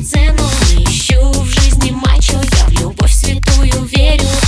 цену. Не ищу в жизни мачо Я в любовь святую верю.